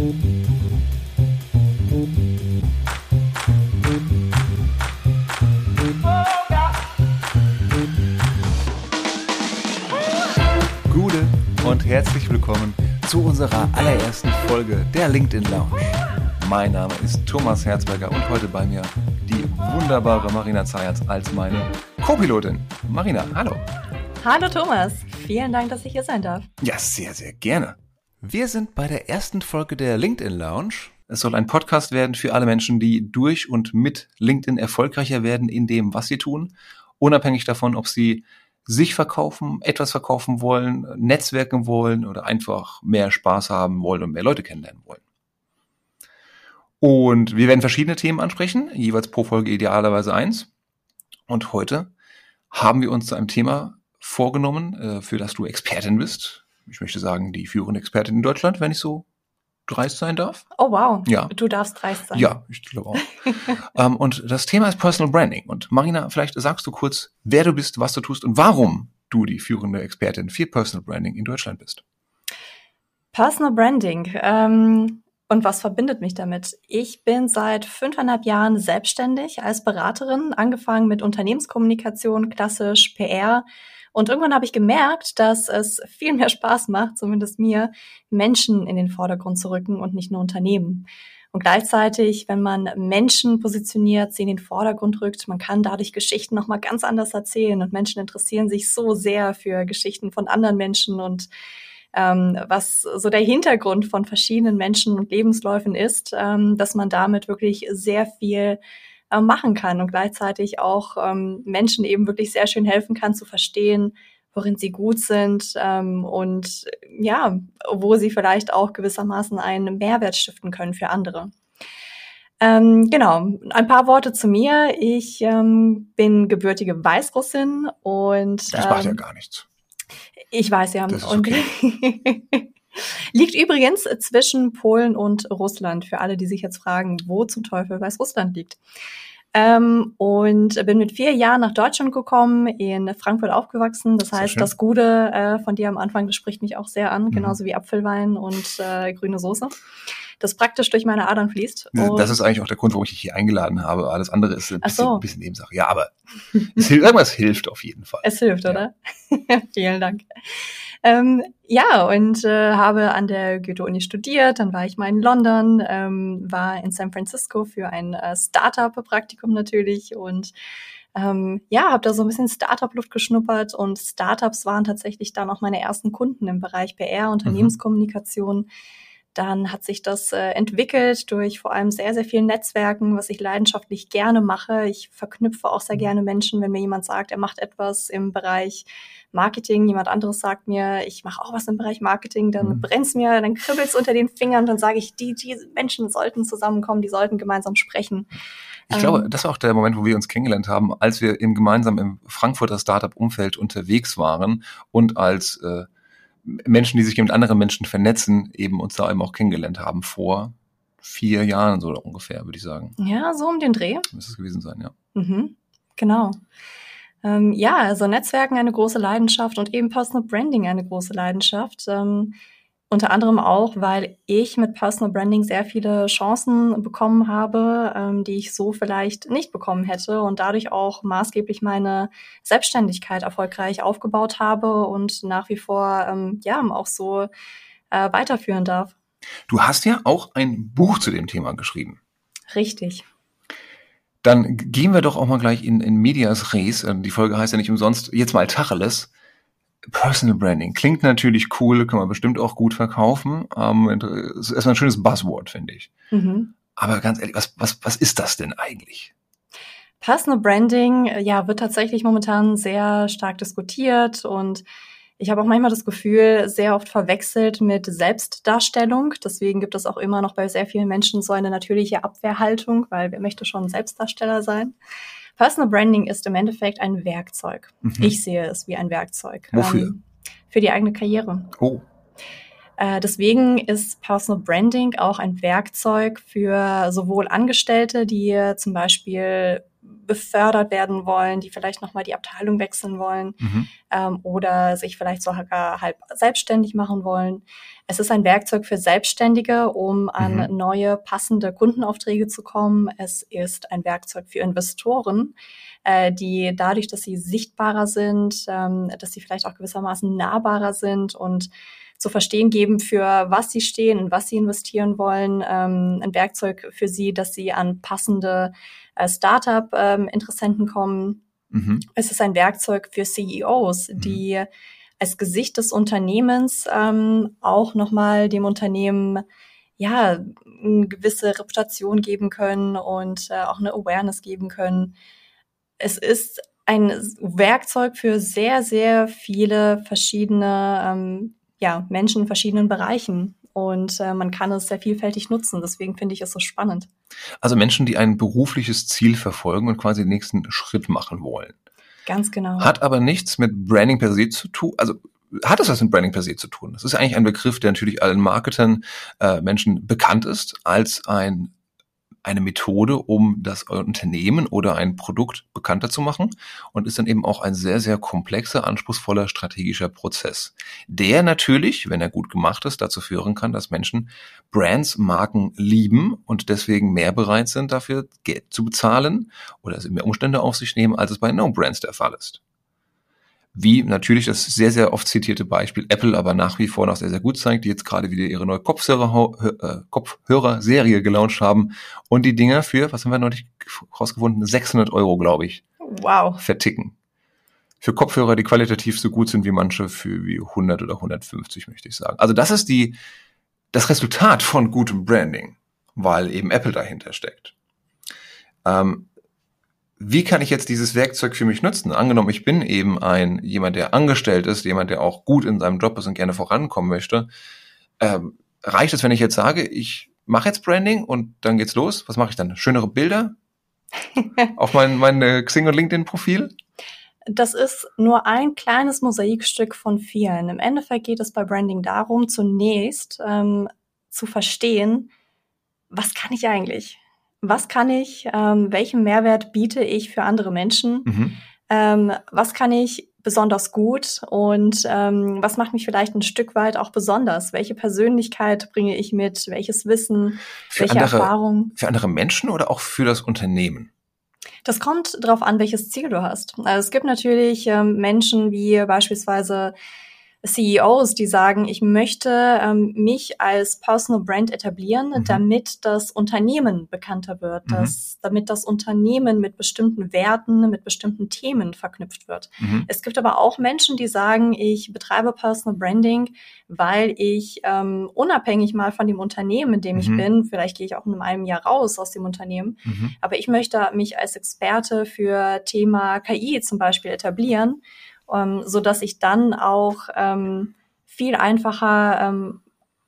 Gute und herzlich willkommen zu unserer allerersten Folge der LinkedIn Lounge. Mein Name ist Thomas Herzberger und heute bei mir die wunderbare Marina Zayatz als meine Co-Pilotin. Marina, hallo. Hallo Thomas, vielen Dank, dass ich hier sein darf. Ja, sehr, sehr gerne. Wir sind bei der ersten Folge der LinkedIn Lounge. Es soll ein Podcast werden für alle Menschen, die durch und mit LinkedIn erfolgreicher werden in dem, was sie tun, unabhängig davon, ob sie sich verkaufen, etwas verkaufen wollen, netzwerken wollen oder einfach mehr Spaß haben wollen und mehr Leute kennenlernen wollen. Und wir werden verschiedene Themen ansprechen, jeweils pro Folge idealerweise eins. Und heute haben wir uns zu einem Thema vorgenommen, äh, für das du Expertin bist. Ich möchte sagen, die führende Expertin in Deutschland, wenn ich so dreist sein darf. Oh wow, Ja. du darfst dreist sein. Ja, ich glaube auch. ähm, und das Thema ist Personal Branding. Und Marina, vielleicht sagst du kurz, wer du bist, was du tust und warum du die führende Expertin für Personal Branding in Deutschland bist. Personal Branding. Ähm, und was verbindet mich damit? Ich bin seit fünfeinhalb Jahren selbstständig als Beraterin, angefangen mit Unternehmenskommunikation, klassisch PR. Und irgendwann habe ich gemerkt, dass es viel mehr Spaß macht, zumindest mir, Menschen in den Vordergrund zu rücken und nicht nur Unternehmen. Und gleichzeitig, wenn man Menschen positioniert, sie in den Vordergrund rückt, man kann dadurch Geschichten nochmal ganz anders erzählen und Menschen interessieren sich so sehr für Geschichten von anderen Menschen und ähm, was so der Hintergrund von verschiedenen Menschen und Lebensläufen ist, ähm, dass man damit wirklich sehr viel äh, machen kann und gleichzeitig auch ähm, Menschen eben wirklich sehr schön helfen kann zu verstehen, worin sie gut sind ähm, und ja, wo sie vielleicht auch gewissermaßen einen Mehrwert stiften können für andere. Ähm, genau, ein paar Worte zu mir. Ich ähm, bin gebürtige Weißrussin und Das macht ja ähm, gar nichts. ich weiß ja. Das ist und liegt übrigens zwischen Polen und Russland, für alle, die sich jetzt fragen, wo zum Teufel Weißrussland liegt. Ähm, und bin mit vier Jahren nach Deutschland gekommen, in Frankfurt aufgewachsen. Das Sehr heißt, schön. das Gute äh, von dir am Anfang, das spricht mich auch sehr an, Mhm. genauso wie Apfelwein und äh, grüne Soße. Das praktisch durch meine Adern fließt. Und Das ist eigentlich auch der Grund, warum ich dich hier eingeladen habe. Alles andere ist ein bisschen, so. ein bisschen Nebensache. Ja, aber es hilft, irgendwas hilft auf jeden Fall. Es hilft, Ja. oder? Vielen Dank. Ähm, ja, und äh, habe an der Goethe-Uni studiert, dann war ich mal in London, ähm, war in San Francisco für ein äh, Startup-Praktikum natürlich und ähm, ja, habe da so ein bisschen Startup-Luft geschnuppert und Startups waren tatsächlich dann auch meine ersten Kunden im Bereich PR, Unternehmenskommunikation. Dann hat sich das äh, entwickelt durch vor allem sehr, sehr viel Netzwerken, was ich leidenschaftlich gerne mache. Ich verknüpfe auch sehr gerne Menschen, wenn mir jemand sagt, er macht etwas im Bereich Marketing, jemand anderes sagt mir, ich mache auch was im Bereich Marketing, dann Mhm. brennt's mir, dann kribbelt's unter den Fingern, dann sage ich, die, die Menschen sollten zusammenkommen, die sollten gemeinsam sprechen. Ich glaube, Ähm. das war auch der Moment, wo wir uns kennengelernt haben, als wir im gemeinsam im Frankfurter Startup-Umfeld unterwegs waren und als äh, Menschen, die sich mit anderen Menschen vernetzen, eben uns da eben auch kennengelernt haben vor vier Jahren so ungefähr, würde ich sagen. Ja, so um den Dreh. Müsste es gewesen sein, ja. Mhm, genau. Ähm, ja, also Netzwerken eine große Leidenschaft und eben Personal Branding eine große Leidenschaft. Ähm, unter anderem auch, weil ich mit Personal Branding sehr viele Chancen bekommen habe, ähm, die ich so vielleicht nicht bekommen hätte und dadurch auch maßgeblich meine Selbstständigkeit erfolgreich aufgebaut habe und nach wie vor ähm, ja auch so äh, weiterführen darf. Du hast ja auch ein Buch zu dem Thema geschrieben. Richtig. Dann gehen wir doch auch mal gleich in, in Medias Res. Ähm, Die Folge heißt ja nicht umsonst, jetzt mal Tacheles. Personal Branding klingt natürlich cool, kann man bestimmt auch gut verkaufen. Ähm, ist erstmal ein schönes Buzzword, finde ich. Mhm. Aber ganz ehrlich, was, was, was ist das denn eigentlich? Personal Branding, äh, ja, wird tatsächlich momentan sehr stark diskutiert und ich habe auch manchmal das Gefühl, sehr oft verwechselt mit Selbstdarstellung. Deswegen gibt es auch immer noch bei sehr vielen Menschen so eine natürliche Abwehrhaltung, weil wer möchte schon Selbstdarsteller sein? Personal Branding ist im Endeffekt ein Werkzeug. Mhm. Ich sehe es wie ein Werkzeug. Wofür? Ähm, für die eigene Karriere. Oh, Äh, deswegen ist Personal Branding auch ein Werkzeug für sowohl Angestellte, die zum Beispiel befördert werden wollen, die vielleicht nochmal die Abteilung wechseln wollen mhm. ähm, oder sich vielleicht sogar halb selbstständig machen wollen. Es ist ein Werkzeug für Selbstständige, um an mhm. neue passende Kundenaufträge zu kommen. Es ist ein Werkzeug für Investoren, äh, die dadurch, dass sie sichtbarer sind, ähm, dass sie vielleicht auch gewissermaßen nahbarer sind und zu verstehen geben, für was sie stehen und was sie investieren wollen. Ähm, ein Werkzeug für sie, dass sie an passende äh, Startup-Interessenten ähm, kommen. Mhm. Es ist ein Werkzeug für CEOs, mhm. die als Gesicht des Unternehmens ähm, auch nochmal dem Unternehmen ja eine gewisse Reputation geben können und äh, auch eine Awareness geben können. Es ist ein Werkzeug für sehr, sehr viele verschiedene ähm, ja, Menschen in verschiedenen Bereichen. Und äh, man kann es sehr vielfältig nutzen. Deswegen finde ich es so spannend. Also Menschen, die ein berufliches Ziel verfolgen und quasi den nächsten Schritt machen wollen. Ganz genau. Hat aber nichts mit Branding per se zu tun. Also hat es was mit Branding per se zu tun? Das ist eigentlich ein Begriff, der natürlich allen Marketern, äh, Menschen bekannt ist als ein eine Methode, um das Unternehmen oder ein Produkt bekannter zu machen und ist dann eben auch ein sehr, sehr komplexer, anspruchsvoller strategischer Prozess, der natürlich, wenn er gut gemacht ist, dazu führen kann, dass Menschen Brands, Marken lieben und deswegen mehr bereit sind, dafür Geld zu bezahlen oder mehr Umstände auf sich nehmen, als es bei No-Brands der Fall ist wie natürlich das sehr, sehr oft zitierte Beispiel Apple aber nach wie vor noch sehr, sehr gut zeigt, die jetzt gerade wieder ihre neue Kopfhörer, äh, Kopfhörer-Serie gelauncht haben und die Dinger für, was haben wir neulich rausgefunden, 600 Euro, glaube ich, wow. verticken. Für Kopfhörer, die qualitativ so gut sind wie manche, für wie 100 oder 150, möchte ich sagen. Also das ist die, das Resultat von gutem Branding, weil eben Apple dahinter steckt. Ähm, wie kann ich jetzt dieses Werkzeug für mich nutzen? Angenommen, ich bin eben ein jemand, der angestellt ist, jemand, der auch gut in seinem Job ist und gerne vorankommen möchte. Ähm, reicht es, wenn ich jetzt sage, ich mache jetzt Branding und dann geht's los? Was mache ich dann? Schönere Bilder auf mein, mein äh, Xing und LinkedIn Profil? Das ist nur ein kleines Mosaikstück von vielen. Im Endeffekt geht es bei Branding darum, zunächst ähm, zu verstehen, was kann ich eigentlich? Was kann ich, ähm, welchen Mehrwert biete ich für andere Menschen, mhm. ähm, was kann ich besonders gut und ähm, was macht mich vielleicht ein Stück weit auch besonders? Welche Persönlichkeit bringe ich mit? Welches Wissen? Für welche andere, Erfahrung? Für andere Menschen oder auch für das Unternehmen? Das kommt darauf an, welches Ziel du hast. Also es gibt natürlich ähm, Menschen wie beispielsweise CEOs, die sagen, ich möchte ähm, mich als Personal Brand etablieren, mhm. damit das Unternehmen bekannter wird, mhm. dass, damit das Unternehmen mit bestimmten Werten, mit bestimmten Themen verknüpft wird. Mhm. Es gibt aber auch Menschen, die sagen, ich betreibe Personal Branding, weil ich ähm, unabhängig mal von dem Unternehmen, in dem ich mhm. bin, vielleicht gehe ich auch in einem Jahr raus aus dem Unternehmen, mhm. aber ich möchte mich als Experte für Thema KI zum Beispiel etablieren ähm, so dass ich dann auch ähm, viel einfacher ähm,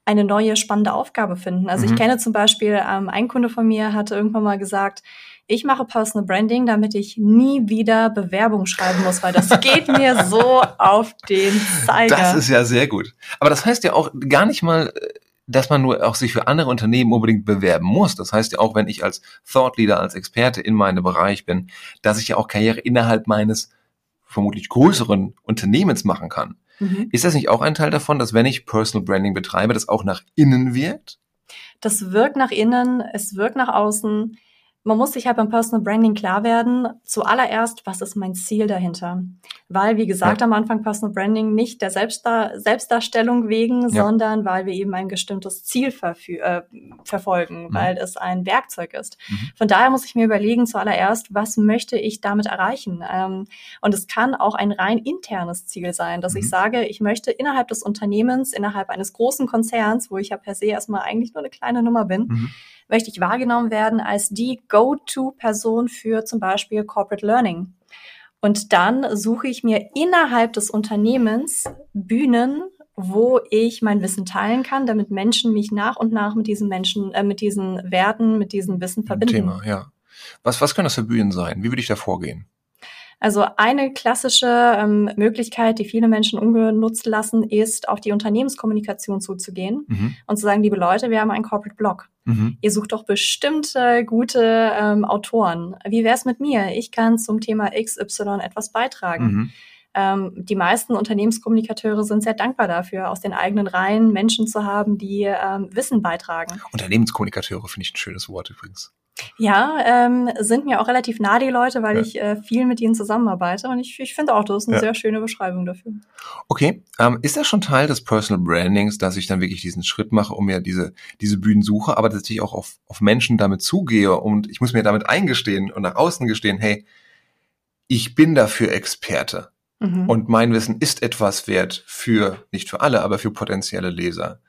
eine neue spannende Aufgabe finden. Also mhm. ich kenne zum Beispiel, ähm, ein Kunde von mir hatte irgendwann mal gesagt, ich mache Personal Branding, damit ich nie wieder Bewerbung schreiben muss, weil das geht mir so auf den Zeiger. Das ist ja sehr gut. Aber das heißt ja auch gar nicht mal, dass man nur auch sich für andere Unternehmen unbedingt bewerben muss. Das heißt ja auch, wenn ich als Thought Leader, als Experte in meinem Bereich bin, dass ich ja auch Karriere innerhalb meines vermutlich größeren Unternehmens machen kann. Mhm. Ist das nicht auch ein Teil davon, dass wenn ich Personal Branding betreibe, das auch nach innen wirkt? Das wirkt nach innen, es wirkt nach außen man muss sich halt beim Personal Branding klar werden, zuallererst, was ist mein Ziel dahinter? Weil, wie gesagt, ja. am Anfang Personal Branding nicht der Selbstdar Selbstdarstellung wegen, ja. sondern weil wir eben ein bestimmtes Ziel äh, verfolgen, mhm. weil es ein Werkzeug ist. Mhm. Von daher muss ich mir überlegen, zuallererst, was möchte ich damit erreichen? Ähm, und es kann auch ein rein internes Ziel sein, dass mhm. ich sage, ich möchte innerhalb des Unternehmens, innerhalb eines großen Konzerns, wo ich ja per se erstmal eigentlich nur eine kleine Nummer bin, mhm möchte ich wahrgenommen werden als die Go-To-Person für zum Beispiel Corporate Learning. Und dann suche ich mir innerhalb des Unternehmens Bühnen, wo ich mein Wissen teilen kann, damit Menschen mich nach und nach mit diesen Menschen, äh, mit diesen Werten, mit diesem Wissen verbinden. Thema, ja. Was, was können das für Bühnen sein? Wie würde ich da vorgehen? Also eine klassische ähm, Möglichkeit, die viele Menschen ungenutzt lassen, ist, auf die Unternehmenskommunikation zuzugehen mhm. und zu sagen, liebe Leute, wir haben einen Corporate Blog. Mhm. Ihr sucht doch bestimmt äh, gute ähm, Autoren. Wie wär's mit mir? Ich kann zum Thema XY etwas beitragen. Mhm. Ähm, die meisten Unternehmenskommunikateure sind sehr dankbar dafür, aus den eigenen Reihen Menschen zu haben, die ähm, Wissen beitragen. Unternehmenskommunikateure finde ich ein schönes Wort übrigens. Ja, ähm, sind mir auch relativ nah die Leute, weil ja. ich äh, viel mit ihnen zusammenarbeite und ich, ich finde auch, das ist eine ja. sehr schöne Beschreibung dafür. Okay, ähm, ist das schon Teil des Personal Brandings, dass ich dann wirklich diesen Schritt mache, um mir diese, diese Bühnen suche, aber dass ich auch auf, auf Menschen damit zugehe und ich muss mir damit eingestehen und nach außen gestehen, hey, ich bin dafür Experte mhm. und mein Wissen ist etwas wert für, nicht für alle, aber für potenzielle Leser.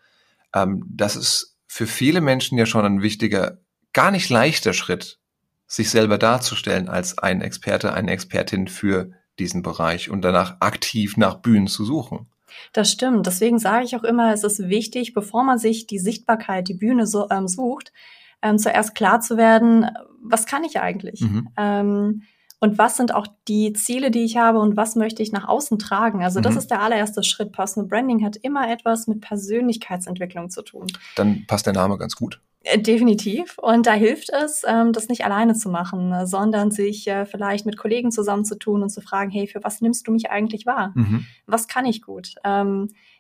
Ähm, das ist für viele Menschen ja schon ein wichtiger gar nicht leichter Schritt, sich selber darzustellen als ein Experte, eine Expertin für diesen Bereich und danach aktiv nach Bühnen zu suchen. Das stimmt. Deswegen sage ich auch immer, es ist wichtig, bevor man sich die Sichtbarkeit, die Bühne so, ähm, sucht, ähm, zuerst klar zu werden, was kann ich eigentlich? Mhm. Ähm, und was sind auch die Ziele, die ich habe und was möchte ich nach außen tragen? Also das mhm. ist der allererste Schritt. Personal Branding hat immer etwas mit Persönlichkeitsentwicklung zu tun. Dann passt der Name ganz gut. Äh, definitiv. Und da hilft es, ähm, das nicht alleine zu machen, sondern sich äh, vielleicht mit Kollegen zusammenzutun und zu fragen, hey, für was nimmst du mich eigentlich wahr? Mhm. Was kann ich gut?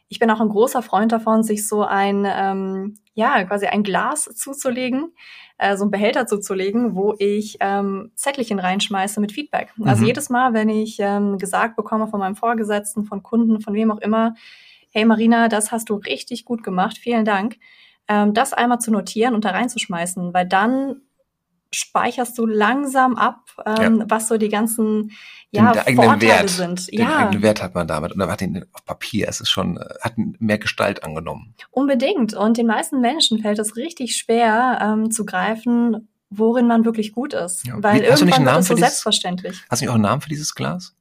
Ich bin auch ein großer Freund davon, sich so ein, ähm, ja, quasi ein Glas zuzulegen, äh, so ein Behälter zuzulegen, wo ich ähm, Zettelchen reinschmeiße mit Feedback. Also mhm. Also jedes Mal, wenn ich ähm, gesagt bekomme von meinem Vorgesetzten, von Kunden, von wem auch immer, hey Marina, das hast du richtig gut gemacht, vielen Dank ähm, das einmal zu notieren und da reinzuschmeißen, weil dann speicherst du langsam ab, ähm, ja. was so die ganzen ja, den, eigenen Wert, sind. Den ja. eigenen Wert hat man damit und hat ihn auf Papier. Es ist schon, äh, hat mehr Gestalt angenommen. Unbedingt. Und den meisten Menschen fällt es richtig schwer ähm, zu greifen, worin man wirklich gut ist. Ja. Weil Wie, irgendwann ist es so dieses, selbstverständlich. Hast du nicht auch einen Namen für dieses Glas?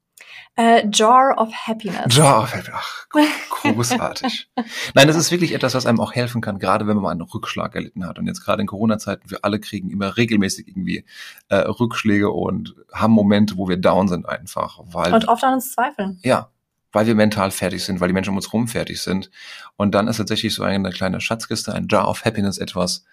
Äh, Jar of Happiness. Jar of Happiness. Ach, großartig. Nein, das ist wirklich etwas, was einem auch helfen kann, gerade wenn man mal einen Rückschlag erlitten hat. Und jetzt gerade in Corona-Zeiten, wir alle kriegen immer regelmäßig irgendwie äh, Rückschläge und haben Momente, wo wir down sind einfach. Weil, und oft an uns zweifeln. Ja, weil wir mental fertig sind, weil die Menschen um uns herum fertig sind. Und dann ist tatsächlich so eine kleine Schatzkiste, ein Jar of Happiness etwas,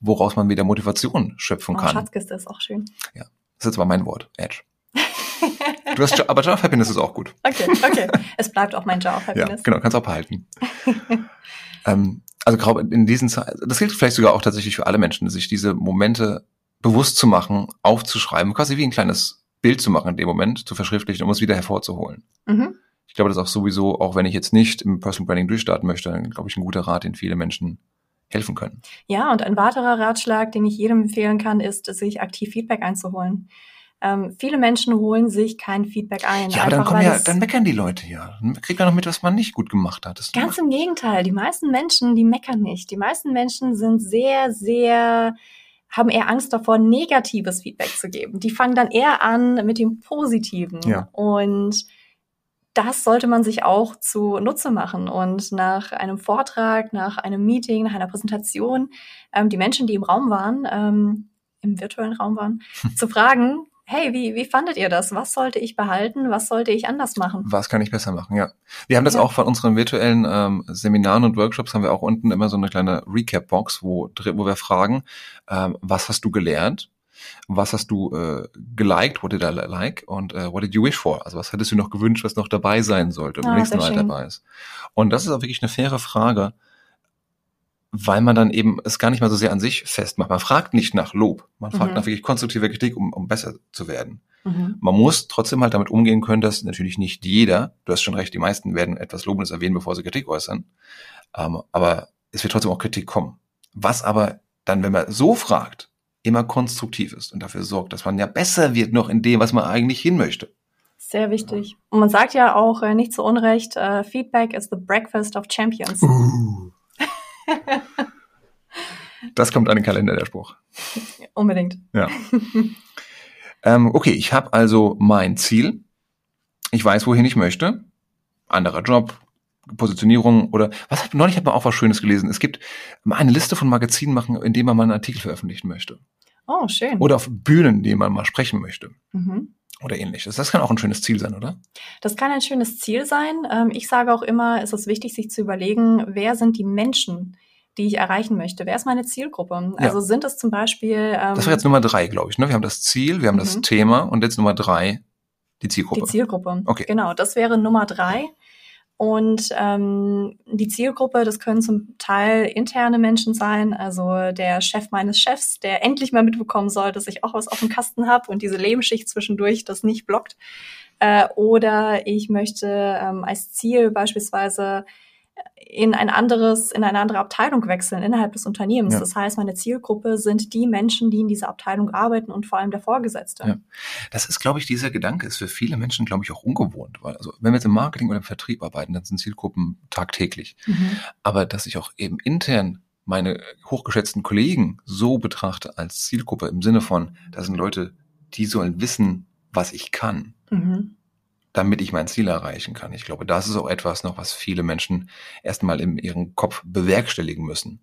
woraus man wieder Motivation schöpfen oh, kann. Schatzkiste ist auch schön. Ja, das ist jetzt mal mein Wort, Edge. Du hast, aber Jar of Happiness ist auch gut. Okay, okay. Es bleibt auch mein Jar of Happiness. Ja, genau, kannst auch behalten. ähm, also glaube in diesen Zeiten, das gilt vielleicht sogar auch tatsächlich für alle Menschen, sich diese Momente bewusst zu machen, aufzuschreiben, quasi wie ein kleines Bild zu machen in dem Moment, zu verschriftlichen, um es wieder hervorzuholen. Mhm. Ich glaube, das ist auch sowieso, auch wenn ich jetzt nicht im Personal Branding durchstarten möchte, glaube ich, ein guter Rat, den viele Menschen helfen können. Ja, und ein weiterer Ratschlag, den ich jedem empfehlen kann, ist, sich aktiv Feedback einzuholen. Ähm, viele Menschen holen sich kein Feedback ein. Ja, aber dann kommen ja, dann meckern die Leute ja. Dann kriegt man noch mit, was man nicht gut gemacht hat. ganz im Gegenteil. Die meisten Menschen, die meckern nicht. Die meisten Menschen sind sehr, sehr haben eher Angst davor, negatives Feedback zu geben. Die fangen dann eher an mit dem Positiven. Ja. Und das sollte man sich auch zu Nutze machen und nach einem Vortrag, nach einem Meeting, nach einer Präsentation ähm, die Menschen, die im Raum waren, ähm, im virtuellen Raum waren, zu fragen, hey, wie, wie fandet ihr das? Was sollte ich behalten? Was sollte ich anders machen? Was kann ich besser machen, ja. Wir haben das ja. auch von unseren virtuellen ähm, Seminaren und Workshops, haben wir auch unten immer so eine kleine Recap-Box, wo, wo wir fragen, ähm, was hast du gelernt? Was hast du äh, geliked? What did I like? Und äh, what did you wish for? Also was hättest du noch gewünscht, was noch dabei sein sollte, im ah, nächsten Mal dabei ist? Und das ist auch wirklich eine faire Frage, weil man dann eben es gar nicht mal so sehr an sich festmacht. Man fragt nicht nach Lob, man fragt mhm. nach wirklich konstruktiver Kritik, um, um besser zu werden. Mhm. Man muss trotzdem halt damit umgehen können, dass natürlich nicht jeder, du hast schon recht, die meisten werden etwas Lobendes erwähnen, bevor sie Kritik äußern, ähm, aber es wird trotzdem auch Kritik kommen. Was aber dann, wenn man so fragt, immer konstruktiv ist und dafür sorgt, dass man ja besser wird noch in dem, was man eigentlich hin möchte. Sehr wichtig. Und man sagt ja auch äh, nicht zu Unrecht, äh, Feedback is the breakfast of champions. Uh. Das kommt an den Kalender, der Spruch. Unbedingt. Ja. ähm, okay, ich habe also mein Ziel. Ich weiß, wohin ich möchte. Anderer Job, Positionierung oder was hat neulich hat man auch was Schönes gelesen. Es gibt eine Liste von Magazinen machen, in denen man mal einen Artikel veröffentlichen möchte. Oh, schön. Oder auf Bühnen, in denen man mal sprechen möchte. Mhm. Oder ähnliches. Das kann auch ein schönes Ziel sein, oder? Das kann ein schönes Ziel sein. Ähm, ich sage auch immer, es ist wichtig, sich zu überlegen, wer sind die Menschen, die ich erreichen möchte? Wer ist meine Zielgruppe? Ja. Also sind es zum Beispiel. Ähm, Das war jetzt Nummer drei, glaube ich. Ne? Wir haben das Ziel, wir haben das Mhm. Thema und jetzt Nummer drei, die Zielgruppe. Die Zielgruppe. Okay. Genau, das wäre Nummer drei. Und ähm, die Zielgruppe, das können zum Teil interne Menschen sein, also der Chef meines Chefs, der endlich mal mitbekommen soll, dass ich auch was auf dem Kasten habe und diese Lebensschicht zwischendurch das nicht blockt. Äh, oder ich möchte ähm, als Ziel beispielsweise in ein anderes, in eine andere Abteilung wechseln innerhalb des Unternehmens. Ja. Das heißt, meine Zielgruppe sind die Menschen, die in dieser Abteilung arbeiten und vor allem der Vorgesetzte. Ja. Das ist, glaube ich, dieser Gedanke ist für viele Menschen, glaube ich, auch ungewohnt. Weil, also, wenn wir jetzt im Marketing oder im Vertrieb arbeiten, dann sind Zielgruppen tagtäglich. Mhm. Aber dass ich auch eben intern meine hochgeschätzten Kollegen so betrachte als Zielgruppe im Sinne von, das sind Leute, die sollen wissen, was ich kann, Mhm. Damit ich mein Ziel erreichen kann. Ich glaube, das ist auch etwas noch, was viele Menschen erstmal in ihrem Kopf bewerkstelligen müssen.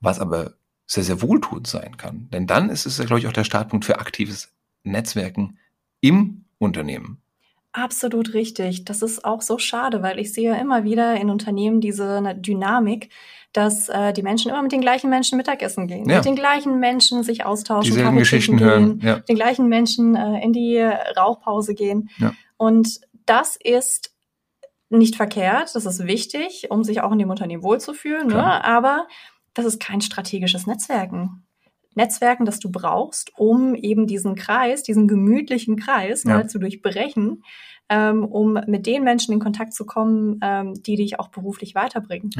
Was aber sehr, sehr wohltuend sein kann. Denn dann ist es, glaube ich, auch der Startpunkt für aktives Netzwerken im Unternehmen. Absolut richtig. Das ist auch so schade, weil ich sehe immer wieder in Unternehmen diese ne, Dynamik, dass äh, die Menschen immer mit den gleichen Menschen Mittagessen gehen, Ja. mit den gleichen Menschen sich austauschen, Dieselben Geschichten trinken hören. gehen, Ja. mit den gleichen Menschen äh, in die Rauchpause gehen. Ja. Und das ist nicht verkehrt, das ist wichtig, um sich auch in dem Unternehmen wohlzufühlen, ne? Aber das ist kein strategisches Netzwerken. Netzwerken, das du brauchst, um eben diesen Kreis, diesen gemütlichen Kreis Ja. mal zu durchbrechen, ähm, um mit den Menschen in Kontakt zu kommen, ähm, die dich auch beruflich weiterbringen.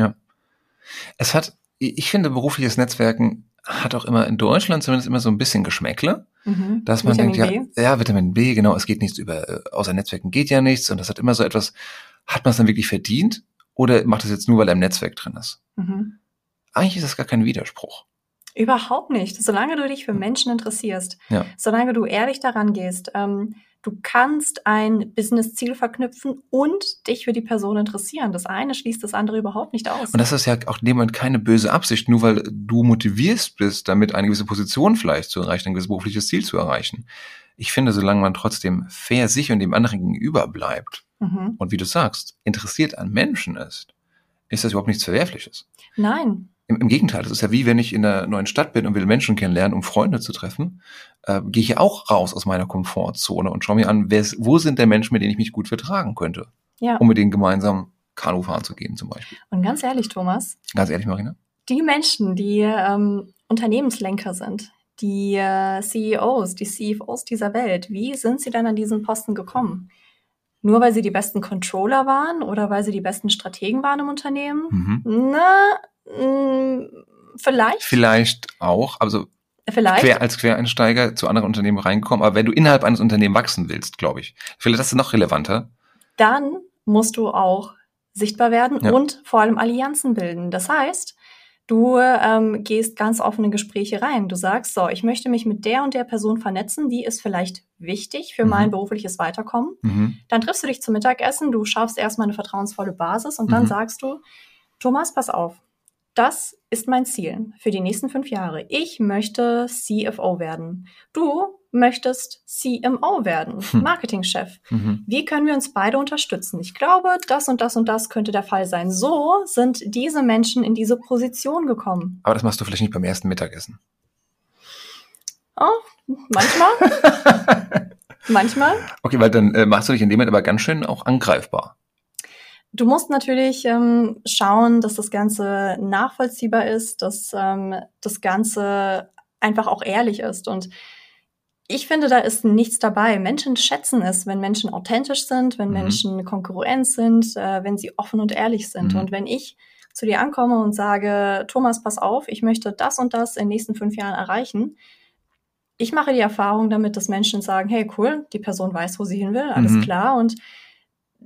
Es hat, ich finde, berufliches Netzwerken hat auch immer in Deutschland zumindest immer so ein bisschen Geschmäckle, Mhm. dass man Vitamin denkt, ja, ja, Vitamin B, genau, es geht nichts über, äh, außer Netzwerken geht ja nichts und das hat immer so etwas, hat man es dann wirklich verdient oder macht es jetzt nur, weil er im Netzwerk drin ist? Mhm. Eigentlich ist das gar kein Widerspruch. Überhaupt nicht. Solange du dich für Menschen interessierst, Ja. solange du ehrlich daran gehst, ähm, du kannst ein Business-Ziel verknüpfen und dich für die Person interessieren. Das eine schließt das andere überhaupt nicht aus. Und das ist ja auch Moment keine böse Absicht, nur weil du motivierst bist, damit eine gewisse Position vielleicht zu erreichen, ein gewisses berufliches Ziel zu erreichen. Ich finde, solange man trotzdem fair sich und dem anderen gegenüber bleibt mhm. und wie du sagst, interessiert an Menschen ist, ist das überhaupt nichts Verwerfliches. Nein. Im, Im Gegenteil, das ist ja wie wenn ich in einer neuen Stadt bin und will Menschen kennenlernen, um Freunde zu treffen, äh, gehe ich ja auch raus aus meiner Komfortzone und schaue mir an, wer, wo sind denn Menschen, mit denen ich mich gut vertragen könnte, Ja. um mit denen gemeinsam Kanu fahren zu gehen zum Beispiel. Und ganz ehrlich, Thomas, Ganz ehrlich, Marina? die Menschen, die ähm, Unternehmenslenker sind, die äh, CEOs, die CFOs dieser Welt, wie sind sie denn an diesen Posten gekommen? Nur weil sie die besten Controller waren oder weil sie die besten Strategen waren im Unternehmen? Mhm. Na, mh, vielleicht. Vielleicht auch, also Vielleicht. quer, als Quereinsteiger zu anderen Unternehmen reinkommen, aber wenn du innerhalb eines Unternehmens wachsen willst, glaube ich, vielleicht das ist noch relevanter. Dann musst du auch sichtbar werden Ja. und vor allem Allianzen bilden. Das heißt, du ähm, gehst ganz offene Gespräche rein. Du sagst, so, ich möchte mich mit der und der Person vernetzen, die ist vielleicht wichtig für Mhm. mein berufliches Weiterkommen. Mhm. Dann triffst du dich zum Mittagessen, du schaffst erstmal eine vertrauensvolle Basis und dann Mhm. sagst du, Thomas, pass auf. Das ist mein Ziel für die nächsten fünf Jahre. Ich möchte CFO werden. Du möchtest CMO werden, Hm. Marketingchef. Mhm. Wie können wir uns beide unterstützen? Ich glaube, das und das und das könnte der Fall sein. So sind diese Menschen in diese Position gekommen. Aber das machst du vielleicht nicht beim ersten Mittagessen. Oh, manchmal, manchmal. Okay, weil dann äh, machst du dich in dem Moment aber ganz schön auch angreifbar. Du musst natürlich ähm, schauen, dass das Ganze nachvollziehbar ist, dass ähm, das Ganze einfach auch ehrlich ist. Und ich finde, da ist nichts dabei. Menschen schätzen es, wenn Menschen authentisch sind, wenn Mhm. Menschen konkurrent sind, äh, wenn sie offen und ehrlich sind. Mhm. Und wenn ich zu dir ankomme und sage, Thomas, pass auf, ich möchte das und das in den nächsten fünf Jahren erreichen, ich mache die Erfahrung damit, dass Menschen sagen, hey, cool, die Person weiß, wo sie hin will, alles Mhm. klar. Und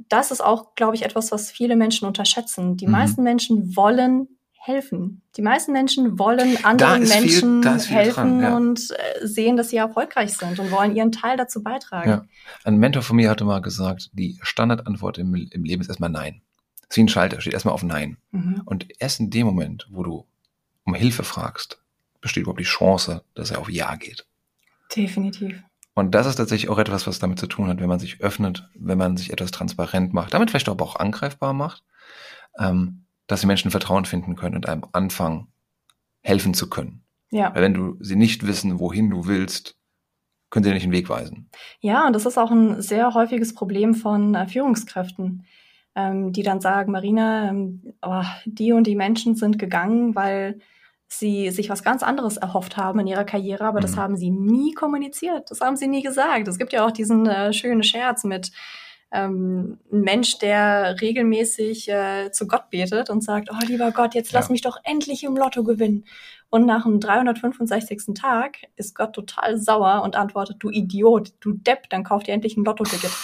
das ist auch, glaube ich, etwas, was viele Menschen unterschätzen. Die Mhm. meisten Menschen wollen helfen. Die meisten Menschen wollen anderen Menschen viel helfen dran, ja. und äh, sehen, dass sie erfolgreich sind und wollen ihren Teil dazu beitragen. Ja. Ein Mentor von mir hatte mal gesagt, die Standardantwort im, im Leben ist erstmal Nein. Das ist wie ein Schalter, steht erstmal auf Nein. Mhm. Und erst in dem Moment, wo du um Hilfe fragst, besteht überhaupt die Chance, dass er auf Ja geht. Definitiv. Und das ist tatsächlich auch etwas, was damit zu tun hat, wenn man sich öffnet, wenn man sich etwas transparent macht, damit vielleicht aber auch angreifbar macht, ähm, dass die Menschen Vertrauen finden können und einem anfangen, helfen zu können. Ja. Weil wenn du sie nicht wissen, wohin du willst, können sie dir nicht den Weg weisen. Ja, und das ist auch ein sehr häufiges Problem von äh, Führungskräften, ähm, die dann sagen, Marina, ähm, oh, die und die Menschen sind gegangen, weil sie sich was ganz anderes erhofft haben in ihrer Karriere, aber mhm. das haben sie nie kommuniziert, das haben sie nie gesagt. Es gibt ja auch diesen äh, schönen Scherz mit ähm, ein Mensch, der regelmäßig äh, zu Gott betet und sagt, oh lieber Gott, jetzt lass ja. mich doch endlich im Lotto gewinnen. Und nach dem 365. Tag ist Gott total sauer und antwortet, du Idiot, du Depp, dann kauf dir endlich ein Lottoticket.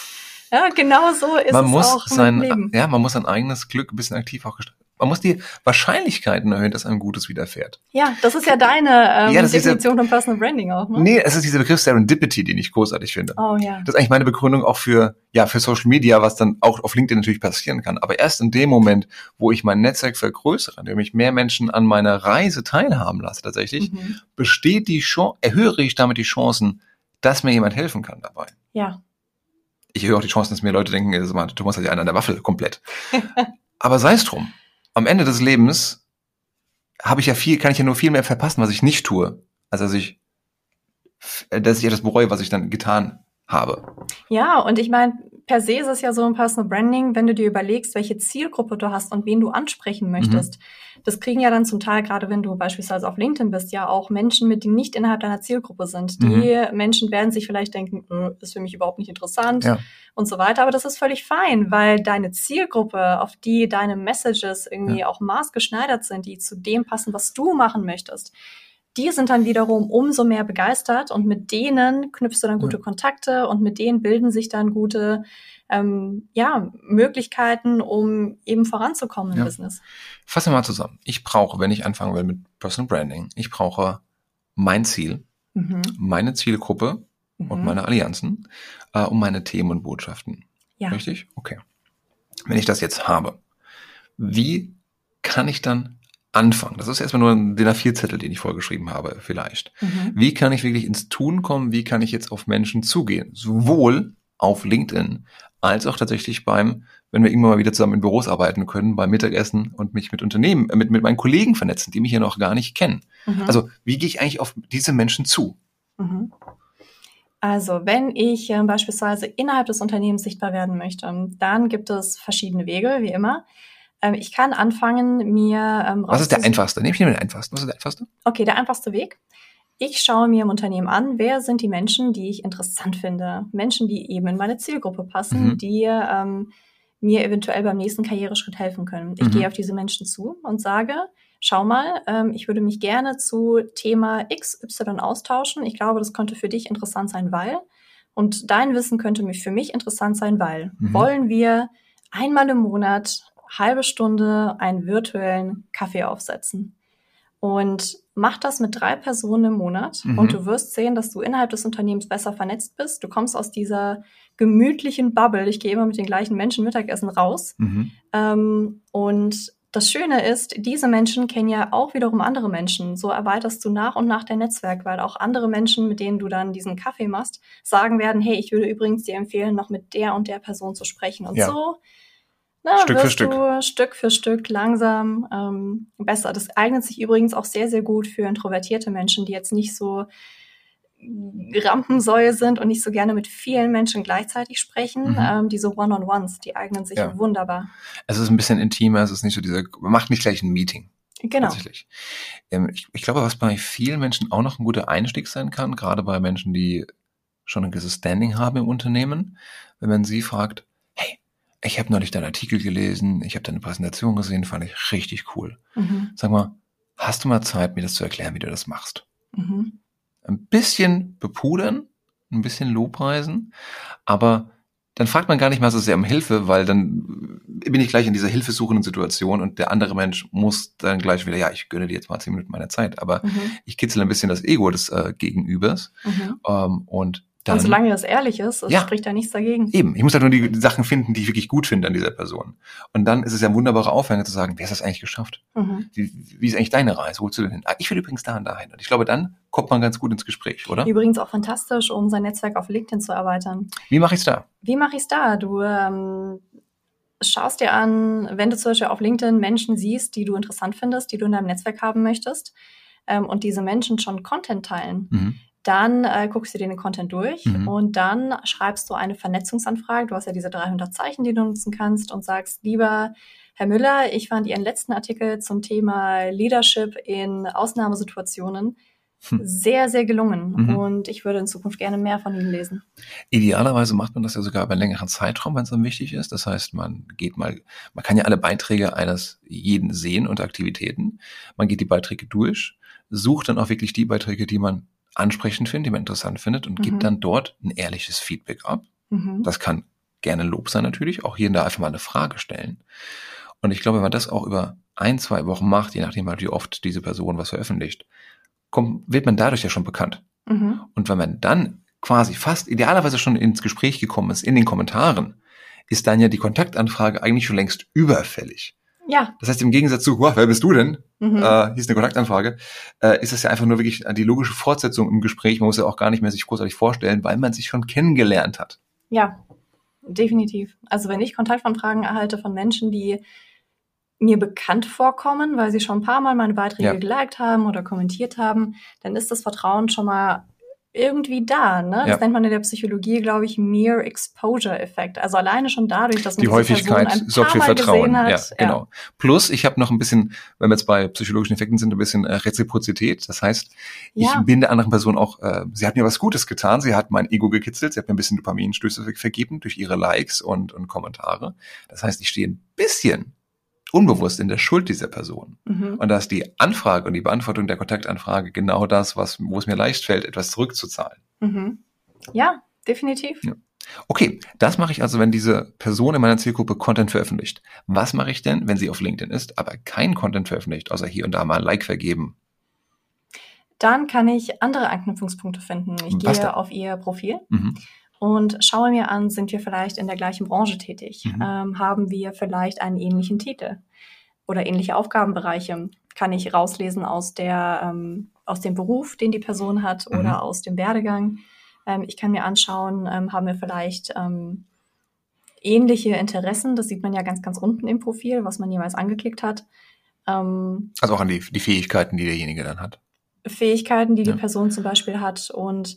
Ja, genau so ist man es muss auch sein, Leben. Ja, man muss sein eigenes Glück ein bisschen aktiv auch gestalten. Man muss die Wahrscheinlichkeiten erhöhen, dass einem Gutes widerfährt. Ja, das ist ja deine ähm, ja, Definition von Personal Branding auch, ne? Nee, es ist dieser Begriff Serendipity, den ich großartig finde. Oh ja. Das ist eigentlich meine Begründung auch für, ja, für Social Media, was dann auch auf LinkedIn natürlich passieren kann. Aber erst in dem Moment, wo ich mein Netzwerk vergrößere, indem ich mehr Menschen an meiner Reise teilhaben lasse tatsächlich, mhm. besteht die Chance, erhöhe ich damit die Chancen, dass mir jemand helfen kann dabei. Ja. Ich erhöhe auch die Chancen, dass mir Leute denken, Thomas hat ja einen an der Waffel komplett. Aber sei es drum am Ende des Lebens habe ich ja viel, kann ich ja nur viel mehr verpassen, was ich nicht tue, als dass ich, dass ich etwas bereue, was ich dann getan habe. Ja, und ich meine, per se ist es ja so ein Personal Branding, wenn du dir überlegst, welche Zielgruppe du hast und wen du ansprechen möchtest. Mhm. Das kriegen ja dann zum Teil, gerade wenn du beispielsweise auf LinkedIn bist, ja auch Menschen mit, die nicht innerhalb deiner Zielgruppe sind. Die mhm. Menschen werden sich vielleicht denken, äh, ist für mich überhaupt nicht interessant ja. und so weiter. Aber das ist völlig fein, weil deine Zielgruppe, auf die deine Messages irgendwie ja. auch maßgeschneidert sind, die zu dem passen, was du machen möchtest, die sind dann wiederum umso mehr begeistert und mit denen knüpfst du dann gute ja. Kontakte und mit denen bilden sich dann gute ähm, ja, Möglichkeiten, um eben voranzukommen im ja. Business. Fassen wir mal zusammen. Ich brauche, wenn ich anfangen will mit Personal Branding, ich brauche mein Ziel, mhm. meine Zielgruppe mhm. und meine Allianzen äh, und meine Themen und Botschaften. Ja. Richtig? Okay. Wenn ich das jetzt habe, wie kann ich dann anfangen? Das ist erstmal nur ein DIN A4-Zettel, den ich vorgeschrieben habe, vielleicht. Mhm. Wie kann ich wirklich ins Tun kommen? Wie kann ich jetzt auf Menschen zugehen? Sowohl auf LinkedIn als auch tatsächlich beim, wenn wir irgendwann mal wieder zusammen in Büros arbeiten können, beim Mittagessen und mich mit Unternehmen, äh, mit, mit meinen Kollegen vernetzen, die mich ja noch gar nicht kennen. Mhm. Also, wie gehe ich eigentlich auf diese Menschen zu? Mhm. Also, wenn ich äh, beispielsweise innerhalb des Unternehmens sichtbar werden möchte, dann gibt es verschiedene Wege, wie immer. Ähm, ich kann anfangen, mir. Ähm, Was ist der einfachste? Nehme ich den einfachsten. Was ist der einfachste? Okay, der einfachste Weg. Ich schaue mir im Unternehmen an, wer sind die Menschen, die ich interessant finde. Menschen, die eben in meine Zielgruppe passen, mhm. die ähm, mir eventuell beim nächsten Karriereschritt helfen können. Ich mhm. gehe auf diese Menschen zu und sage, schau mal, ähm, ich würde mich gerne zu Thema XY austauschen. Ich glaube, das könnte für dich interessant sein, weil. Und dein Wissen könnte für mich interessant sein, weil. Mhm. Wollen wir einmal im Monat halbe Stunde einen virtuellen Kaffee aufsetzen. Und mach das mit drei Personen im Monat mhm. und du wirst sehen, dass du innerhalb des Unternehmens besser vernetzt bist. Du kommst aus dieser gemütlichen Bubble. Ich gehe immer mit den gleichen Menschen Mittagessen raus. Mhm. Ähm, und das Schöne ist, diese Menschen kennen ja auch wiederum andere Menschen. So erweiterst du nach und nach dein Netzwerk, weil auch andere Menschen, mit denen du dann diesen Kaffee machst, sagen werden, hey, ich würde übrigens dir empfehlen, noch mit der und der Person zu sprechen. Und ja. so na, Stück für Stück. Stück für Stück langsam ähm, besser. Das eignet sich übrigens auch sehr, sehr gut für introvertierte Menschen, die jetzt nicht so Rampensäue sind und nicht so gerne mit vielen Menschen gleichzeitig sprechen. Mhm. Ähm, diese One-on-Ones, die eignen sich ja. wunderbar. Es ist ein bisschen intimer, es ist nicht so diese, man macht nicht gleich ein Meeting. Genau. Tatsächlich. Ähm, ich, ich glaube, was bei vielen Menschen auch noch ein guter Einstieg sein kann, gerade bei Menschen, die schon ein gewisses Standing haben im Unternehmen, wenn man sie fragt, ich habe neulich deinen Artikel gelesen, ich habe deine Präsentation gesehen, fand ich richtig cool. Mhm. Sag mal, hast du mal Zeit, mir das zu erklären, wie du das machst? Mhm. Ein bisschen bepudern, ein bisschen Lobpreisen, aber dann fragt man gar nicht mal so sehr um Hilfe, weil dann bin ich gleich in dieser hilfesuchenden Situation und der andere Mensch muss dann gleich wieder, ja, ich gönne dir jetzt mal zehn Minuten meiner Zeit, aber mhm. ich kitzel ein bisschen das Ego des äh, Gegenübers mhm. ähm, und dann. Und solange das ehrlich ist, das Ja. spricht da nichts dagegen. Eben, ich muss halt nur die Sachen finden, die ich wirklich gut finde an dieser Person. Und dann ist es ja ein wunderbarer Aufhänger zu sagen, wer hat das eigentlich geschafft? Mhm. Wie, wie ist eigentlich deine Reise? Wo willst du denn hin? Ah, ich will übrigens da und dahin. Und ich glaube, dann kommt man ganz gut ins Gespräch, oder? Übrigens auch fantastisch, um sein Netzwerk auf LinkedIn zu erweitern. Wie mache ich's da? Wie mache ich es da? Du ähm, schaust dir an, wenn du zum Beispiel auf LinkedIn Menschen siehst, die du interessant findest, die du in deinem Netzwerk haben möchtest, ähm, und diese Menschen schon Content teilen, Mhm. Dann äh, guckst du dir den Content durch Mhm. und dann schreibst du eine Vernetzungsanfrage. Du hast ja diese 300 Zeichen, die du nutzen kannst und sagst, lieber Herr Müller, ich fand Ihren letzten Artikel zum Thema Leadership in Ausnahmesituationen Hm. sehr, sehr gelungen Mhm. und ich würde in Zukunft gerne mehr von Ihnen lesen. Idealerweise macht man das ja sogar über einen längeren Zeitraum, wenn es dann wichtig ist. Das heißt, man geht mal, man kann ja alle Beiträge eines jeden sehen und Aktivitäten. Man geht die Beiträge durch, sucht dann auch wirklich die Beiträge, die man ansprechend findet, die man interessant findet und Mhm. gibt dann dort ein ehrliches Feedback ab. Mhm. Das kann gerne Lob sein natürlich, auch hier und da einfach mal eine Frage stellen. Und ich glaube, wenn man das auch über ein, zwei Wochen macht, je nachdem halt, wie oft diese Person was veröffentlicht, kommt, wird man dadurch ja schon bekannt. Mhm. Und wenn man dann quasi fast idealerweise schon ins Gespräch gekommen ist, in den Kommentaren, ist dann ja die Kontaktanfrage eigentlich schon längst überfällig. Ja. Das heißt, im Gegensatz zu, "Wow, wer bist du denn? Mhm. Äh, hier ist eine Kontaktanfrage, äh, ist es ja einfach nur wirklich die logische Fortsetzung im Gespräch. Man muss ja auch gar nicht mehr sich großartig vorstellen, weil man sich schon kennengelernt hat. Ja, definitiv. Also wenn ich Kontaktanfragen erhalte von Menschen, die mir bekannt vorkommen, weil sie schon ein paar Mal meine Beiträge Ja. geliked haben oder kommentiert haben, dann ist das Vertrauen schon mal irgendwie da. Ne? Das Ja. nennt man in der Psychologie, glaube ich, Mere Exposure Effekt. Also alleine schon dadurch, dass man Die Häufigkeit Person ein sorgt für Mal Vertrauen. gesehen hat. Ja, genau. Plus, ich habe noch ein bisschen, wenn wir jetzt bei psychologischen Effekten sind, ein bisschen äh, Reziprozität. Das heißt, Ja. ich bin der anderen Person auch, äh, sie hat mir was Gutes getan, sie hat mein Ego gekitzelt, sie hat mir ein bisschen Dopaminstöße ver- vergeben durch ihre Likes und, und Kommentare. Das heißt, ich stehe ein bisschen unbewusst in der Schuld dieser Person. Mhm. Und da ist die Anfrage und die Beantwortung der Kontaktanfrage genau das, was, wo es mir leicht fällt, etwas zurückzuzahlen. Mhm. Ja, definitiv. Ja. Okay, das mache ich also, wenn diese Person in meiner Zielgruppe Content veröffentlicht. Was mache ich denn, wenn sie auf LinkedIn ist, aber kein Content veröffentlicht, außer hier und da mal ein Like vergeben? Dann kann ich andere Anknüpfungspunkte finden. Ich Was gehe auf ihr Profil Mhm. Und schaue mir an, sind wir vielleicht in der gleichen Branche tätig? Mhm. Ähm, haben wir vielleicht einen ähnlichen Titel oder ähnliche Aufgabenbereiche? Kann ich rauslesen aus, der, ähm, aus dem Beruf, den die Person hat Mhm. oder aus dem Werdegang? Ähm, ich kann mir anschauen, ähm, haben wir vielleicht ähm, ähnliche Interessen? Das sieht man ja ganz, ganz unten im Profil, was man jeweils angeklickt hat. Ähm, Also auch an die, die Fähigkeiten, die derjenige dann hat. Fähigkeiten, die Ja. die Person zum Beispiel hat. Und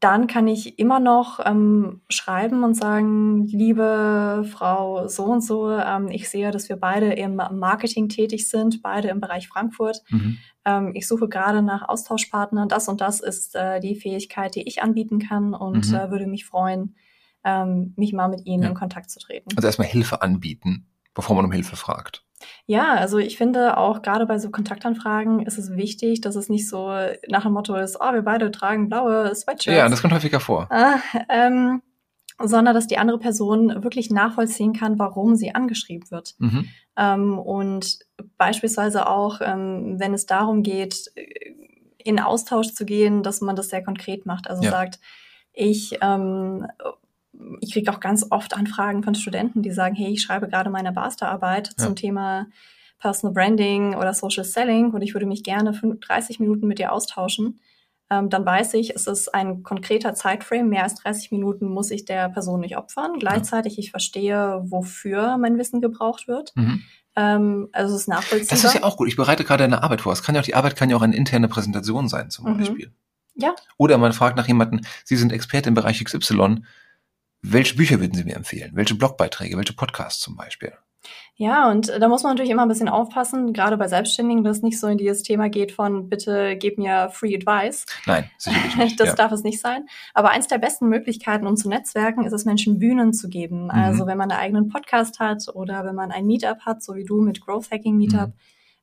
dann kann ich immer noch ähm, schreiben und sagen, liebe Frau so und so, ähm, ich sehe, dass wir beide im Marketing tätig sind, beide im Bereich Frankfurt. Mhm. Ähm, ich suche gerade nach Austauschpartnern. Das und das ist äh, die Fähigkeit, die ich anbieten kann und Mhm. äh, würde mich freuen, ähm, mich mal mit Ihnen Ja. in Kontakt zu treten. Also erstmal Hilfe anbieten, bevor man um Hilfe fragt. Ja, also ich finde auch gerade bei so Kontaktanfragen ist es wichtig, dass es nicht so nach dem Motto ist, oh, wir beide tragen blaue Sweatshirts. Ja, das kommt häufiger vor. äh, ähm, sondern dass die andere Person wirklich nachvollziehen kann, warum sie angeschrieben wird. Mhm. Ähm, und beispielsweise auch, ähm, wenn es darum geht, äh, in Austausch zu gehen, dass man das sehr konkret macht. Also Ja. sagt, ich, ähm, ich kriege auch ganz oft Anfragen von Studenten, die sagen, hey, ich schreibe gerade meine Masterarbeit Ja. zum Thema Personal Branding oder Social Selling und ich würde mich gerne 30 Minuten mit dir austauschen. Ähm, dann weiß ich, es ist ein konkreter Zeitframe. Mehr als 30 Minuten muss ich der Person nicht opfern. Gleichzeitig ich verstehe, wofür mein Wissen gebraucht wird. Mhm. Ähm, also es ist nachvollziehbar. Das ist ja auch gut. Ich bereite gerade eine Arbeit vor. Es kann ja auch, die Arbeit kann ja auch eine interne Präsentation sein, zum Mhm. Beispiel. Ja. Oder man fragt nach jemandem, Sie sind Experte im Bereich XY. Welche Bücher würden Sie mir empfehlen? Welche Blogbeiträge? Welche Podcasts zum Beispiel? Ja, und da muss man natürlich immer ein bisschen aufpassen, gerade bei Selbstständigen, dass es nicht so in dieses Thema geht von bitte gib mir Free Advice. Nein, sicherlich nicht. Das ja. darf es nicht sein. Aber eins der besten Möglichkeiten, um zu netzwerken, ist es Menschen Bühnen zu geben. Mhm. Also wenn man einen eigenen Podcast hat oder wenn man ein Meetup hat, so wie du mit Growth Hacking Meetup, Mhm.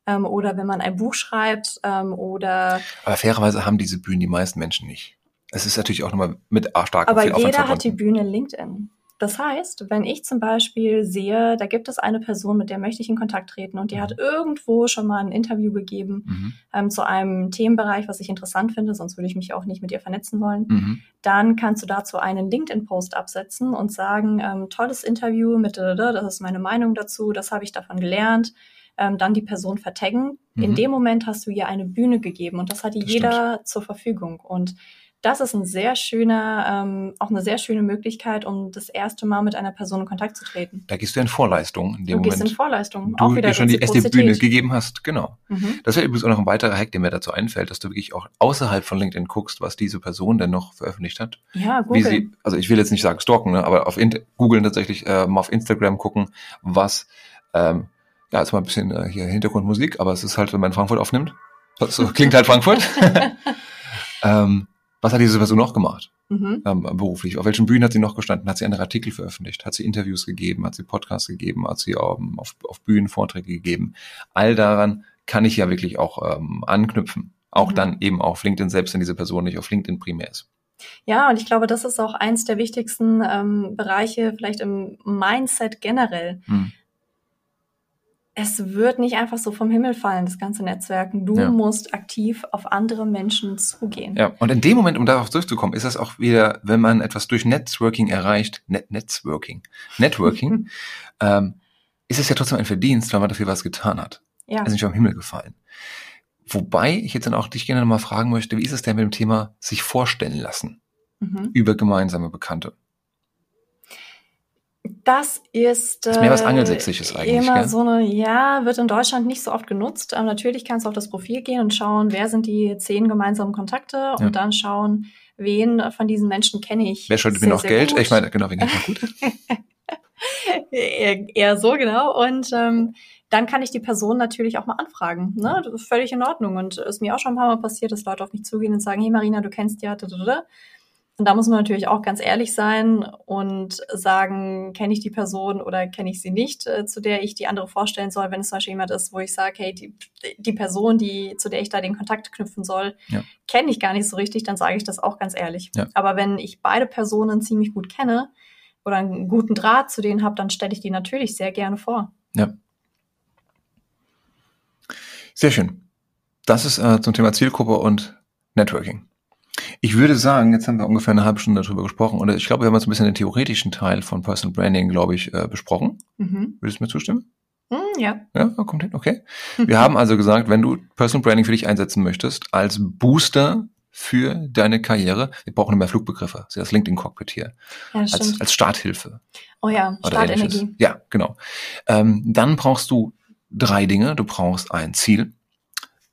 ähm, oder wenn man ein Buch schreibt ähm, oder Aber fairerweise haben diese Bühnen die meisten Menschen nicht. Es ist natürlich auch nochmal mit stark aber jeder hat die. Bühne LinkedIn. Das heißt, wenn ich zum Beispiel sehe, da gibt es eine Person, mit der möchte ich in Kontakt treten und die hat irgendwo schon mal ein Interview gegeben mhm. ähm, zu einem Themenbereich, was ich interessant finde, sonst würde ich mich auch nicht mit ihr vernetzen wollen, mhm. dann kannst du dazu einen LinkedIn-Post absetzen und sagen, ähm, tolles Interview mit, das ist meine Meinung dazu, das habe ich davon gelernt. Ähm, dann die Person vertaggen. Mhm. In dem Moment hast du ihr eine Bühne gegeben und das hat das jeder stimmt. zur Verfügung. Und das ist ein sehr schöner, ähm, auch eine sehr schöne Möglichkeit, um das erste Mal mit einer Person in Kontakt zu treten. Da gehst du in Vorleistung in dem du Moment. gehst in Vorleistung. Du auch wieder dir schon die erste Bühne gegeben hast, genau. Mhm. Das wäre übrigens auch noch ein weiterer Hack, der mir dazu einfällt, dass du wirklich auch außerhalb von LinkedIn guckst, was diese Person denn noch veröffentlicht hat. Ja, Google. Wie sie, also ich will jetzt nicht sagen stalken, ne, aber auf Google tatsächlich äh, mal auf Instagram gucken, was ähm, ja, jetzt mal ein bisschen äh, hier Hintergrundmusik, aber es ist halt, wenn man in Frankfurt aufnimmt. So klingt halt Frankfurt. ähm, was hat diese Person noch gemacht? Mhm. Ähm, beruflich. Auf welchen Bühnen hat sie noch gestanden? Hat sie andere Artikel veröffentlicht? Hat sie Interviews gegeben? Hat sie Podcasts gegeben? Hat sie ähm, auf, auf Bühnen Vorträge gegeben? All daran kann ich ja wirklich auch ähm, anknüpfen. Auch mhm. dann eben auf LinkedIn, selbst wenn diese Person nicht auf LinkedIn primär ist. Ja, und ich glaube, das ist auch eins der wichtigsten ähm, Bereiche vielleicht im Mindset generell. Mhm es wird nicht einfach so vom Himmel fallen, das ganze Netzwerken. Du ja. musst aktiv auf andere Menschen zugehen. Ja, und in dem Moment, um darauf zurückzukommen, ist das auch wieder, wenn man etwas durch Networking erreicht, Net Networking, Networking, ähm, ist es ja trotzdem ein Verdienst, weil man dafür was getan hat. Ja. Es ist nicht vom Himmel gefallen. Wobei ich jetzt dann auch dich gerne nochmal fragen möchte, wie ist es denn mit dem Thema sich vorstellen lassen mhm. über gemeinsame Bekannte? Das ist, das ist mehr was Angelsächsisches eigentlich. Immer gell? so eine, ja, wird in Deutschland nicht so oft genutzt. Aber natürlich kannst du auf das Profil gehen und schauen, wer sind die zehn gemeinsamen Kontakte ja. und dann schauen, wen von diesen Menschen kenne ich. Wer schuldet mir noch Geld? Gut. Ich meine, genau, wen kenne ich noch gut? eher, so, genau. Und ähm, dann kann ich die Person natürlich auch mal anfragen. Ne? Völlig in Ordnung. Und es ist mir auch schon ein paar Mal passiert, dass Leute auf mich zugehen und sagen, hey Marina, du kennst ja, da, da, da. Und da muss man natürlich auch ganz ehrlich sein und sagen, kenne ich die Person oder kenne ich sie nicht, äh, zu der ich die andere vorstellen soll, wenn es zum Beispiel jemand ist, wo ich sage, hey, die, die Person, die, zu der ich da den Kontakt knüpfen soll, ja. kenne ich gar nicht so richtig, dann sage ich das auch ganz ehrlich. Ja. Aber wenn ich beide Personen ziemlich gut kenne oder einen guten Draht zu denen habe, dann stelle ich die natürlich sehr gerne vor. Ja. Sehr schön. Das ist äh, zum Thema Zielgruppe und Networking. Ich würde sagen, jetzt haben wir ungefähr eine halbe Stunde darüber gesprochen und ich glaube, wir haben jetzt ein bisschen den theoretischen Teil von Personal Branding, glaube ich, äh, besprochen. Mhm. Würdest du mir zustimmen? Mm, ja. Ja, kommt hin, okay. Wir haben also gesagt, wenn du Personal Branding für dich einsetzen möchtest, als Booster für deine Karriere, wir brauchen mehr Flugbegriffe, das ist das LinkedIn-Cockpit hier, ja, als, als Starthilfe. Oh ja, Startenergie. Ja, genau. Ähm, dann brauchst du drei Dinge. Du brauchst ein Ziel,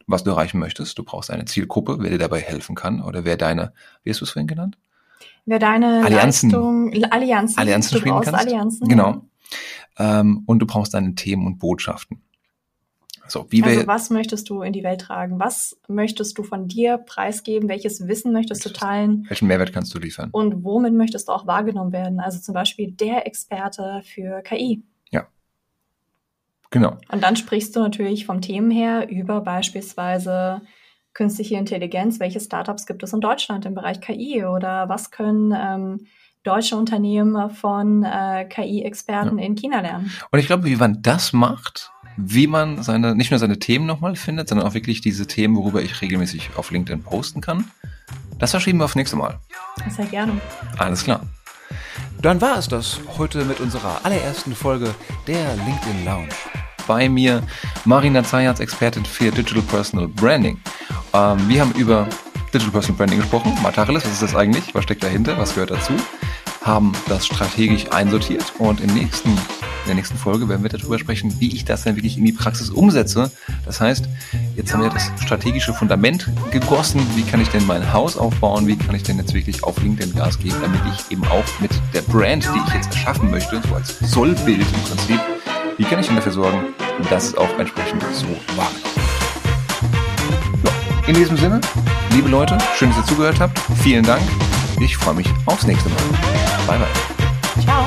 was du erreichen möchtest. Du brauchst eine Zielgruppe, wer dir dabei helfen kann oder wer deine, wie hast du es vorhin genannt? Wer deine Allianzen, Leistung, Allianzen, Allianzen spielen kannst. Allianzen, genau. Ähm, und du brauchst deine Themen und Botschaften. So, wie also was möchtest du in die Welt tragen? Was möchtest du von dir preisgeben? Welches Wissen möchtest du teilen? Welchen Mehrwert kannst du liefern? Und womit möchtest du auch wahrgenommen werden? Also zum Beispiel der Experte für KI. Genau. Und dann sprichst du natürlich vom Themen her über beispielsweise künstliche Intelligenz. Welche Startups gibt es in Deutschland im Bereich KI oder was können ähm, deutsche Unternehmen von äh, KI-Experten ja. in China lernen? Und ich glaube, wie man das macht, wie man seine, nicht nur seine Themen nochmal findet, sondern auch wirklich diese Themen, worüber ich regelmäßig auf LinkedIn posten kann, das verschieben wir aufs nächste Mal. Sehr gerne. Alles klar. Dann war es das heute mit unserer allerersten Folge der LinkedIn Lounge bei mir Marina Zayats, Expertin für Digital Personal Branding. Ähm, wir haben über Digital Personal Branding gesprochen. Matacheles, was ist das eigentlich? Was steckt dahinter? Was gehört dazu? Haben das strategisch einsortiert und im nächsten, in der nächsten Folge werden wir darüber sprechen, wie ich das dann wirklich in die Praxis umsetze. Das heißt, jetzt haben wir das strategische Fundament gegossen. Wie kann ich denn mein Haus aufbauen? Wie kann ich denn jetzt wirklich auf LinkedIn Gas geben, damit ich eben auch mit der Brand, die ich jetzt erschaffen möchte, so als Sollbild im Prinzip, wie kann ich denn dafür sorgen, dass es auch entsprechend so war? Ja, in diesem Sinne, liebe Leute, schön, dass ihr zugehört habt. Vielen Dank. Ich freue mich aufs nächste Mal. Bye, bye. Ciao.